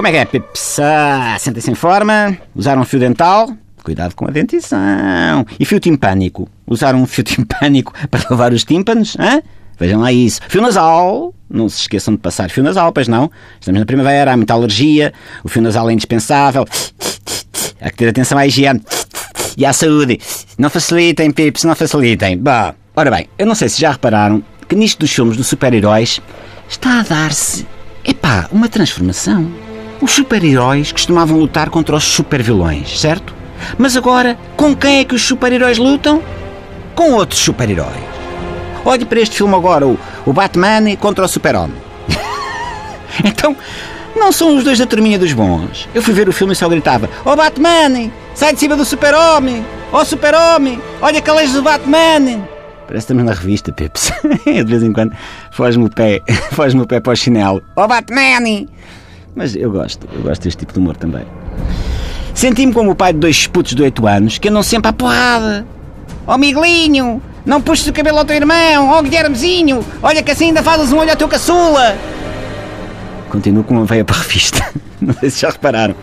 Como é que é, Pips? Ah, Sentem-se em forma? Usaram fio dental? Cuidado com a dentição. E fio timpânico? Usaram um fio timpânico para lavar os tímpanos? Hã? Vejam lá isso. Fio nasal? Não se esqueçam de passar fio nasal, pois não? Estamos na primavera, há muita alergia. O fio nasal é indispensável. Há que ter atenção à higiene e à saúde. Não facilitem, Pips, não facilitem. Bah. Ora bem, eu não sei se já repararam que nisto dos filmes dos super-heróis está a dar-se, epá, uma transformação. Os super-heróis costumavam lutar contra os super-vilões, certo? Mas agora, com quem é que os super-heróis lutam? Com outros super-heróis. Olhe para este filme agora, o, o Batman contra o Super-Homem. então, não são os dois da turminha dos bons. Eu fui ver o filme e só gritava: oh Batman, sai de cima do Super-Homem! Oh, Super-Homem, olha que leis do Batman! Parece estamos na revista, Pips. de vez em quando foge-me o pé, foge-me o pé para o chinelo. Oh, Batman! Mas eu gosto, eu gosto deste tipo de humor também. Senti-me como o pai de dois putos de 8 anos que andam sempre à porrada. Ó oh, Miguelinho, não puxes o cabelo ao teu irmão. Ó oh, Guilhermezinho, olha que assim ainda fazes um olho ao teu caçula. Continuo com uma veia para a revista. Não sei se já repararam.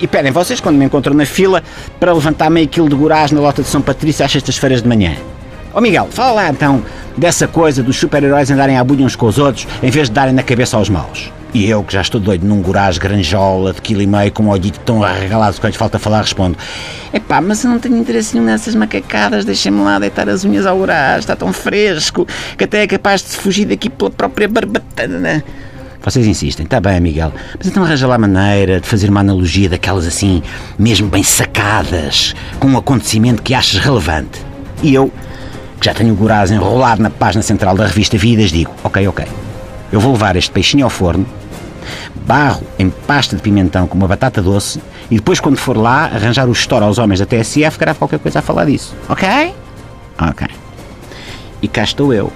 E pedem vocês quando me encontram na fila para levantar meio quilo de gorás na lota de São Patrício às sextas-feiras de manhã. Ó oh Miguel, fala lá então dessa coisa dos super-heróis andarem à bulha uns com os outros em vez de darem na cabeça aos maus. E eu, que já estou doido num gorás granjola de quilo e meio com um olhito tão arregalado que lhes falta falar, respondo Epá, mas eu não tenho interesse nenhum nessas macacadas, deixem-me lá deitar as unhas ao gorás, está tão fresco que até é capaz de fugir daqui pela própria barbatana. Vocês insistem, está bem, Miguel, mas então arranja lá maneira de fazer uma analogia daquelas assim, mesmo bem sacadas, com um acontecimento que achas relevante. E eu, que já tenho o Goraz enrolado na página central da revista Vidas, digo: Ok, ok, eu vou levar este peixinho ao forno, barro em pasta de pimentão com uma batata doce e depois, quando for lá, arranjar o estouro aos homens da TSF, grave qualquer coisa a falar disso. Ok? Ok. E cá estou eu.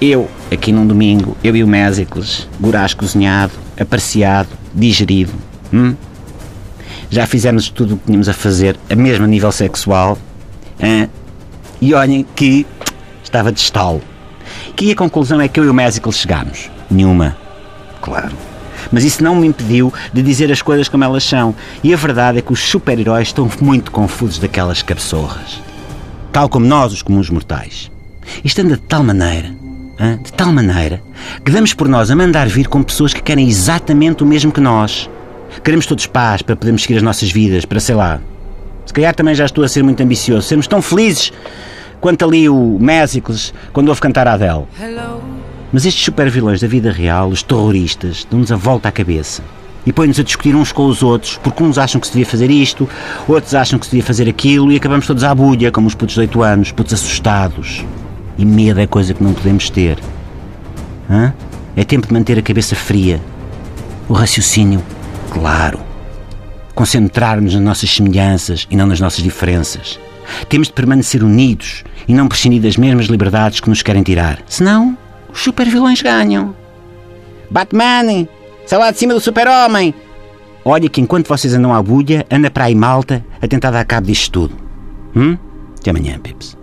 Eu, aqui num domingo, eu e o Mésicles, Goraz cozinhado, apreciado, digerido. Hum? Já fizemos tudo o que tínhamos a fazer, a mesmo nível sexual. E olhem que estava de estalo. Que a conclusão é que eu e o Mésicles chegámos? Nenhuma. Claro. Mas isso não me impediu de dizer as coisas como elas são. E a verdade é que os super-heróis estão muito confusos daquelas cabeçorras. Tal como nós, os comuns mortais. Isto anda de tal maneira de tal maneira que damos por nós a mandar vir com pessoas que querem exatamente o mesmo que nós. Queremos todos paz para podermos seguir as nossas vidas, para sei lá. Se calhar também já estou a ser muito ambicioso. Sermos tão felizes quanto ali o Mésicles quando ouve cantar a Adele. Mas estes super vilões da vida real, os terroristas, dão-nos a volta à cabeça e põem-nos a discutir uns com os outros, porque uns acham que se devia fazer isto, outros acham que se devia fazer aquilo e acabamos todos à bulha, como os putos de 8 anos, putos assustados. E medo é coisa que não podemos ter. Hã? É tempo de manter a cabeça fria. O raciocínio, claro. Concentrar-nos nas nossas semelhanças e não nas nossas diferenças. Temos de permanecer unidos e não prescindir das mesmas liberdades que nos querem tirar. Senão, os super-vilões ganham. Batman! Sai lá de cima do super-homem! Olha que enquanto vocês andam à bulha, anda para aí malta a tentar dar cabo disto tudo. Hum? Até amanhã, Pips.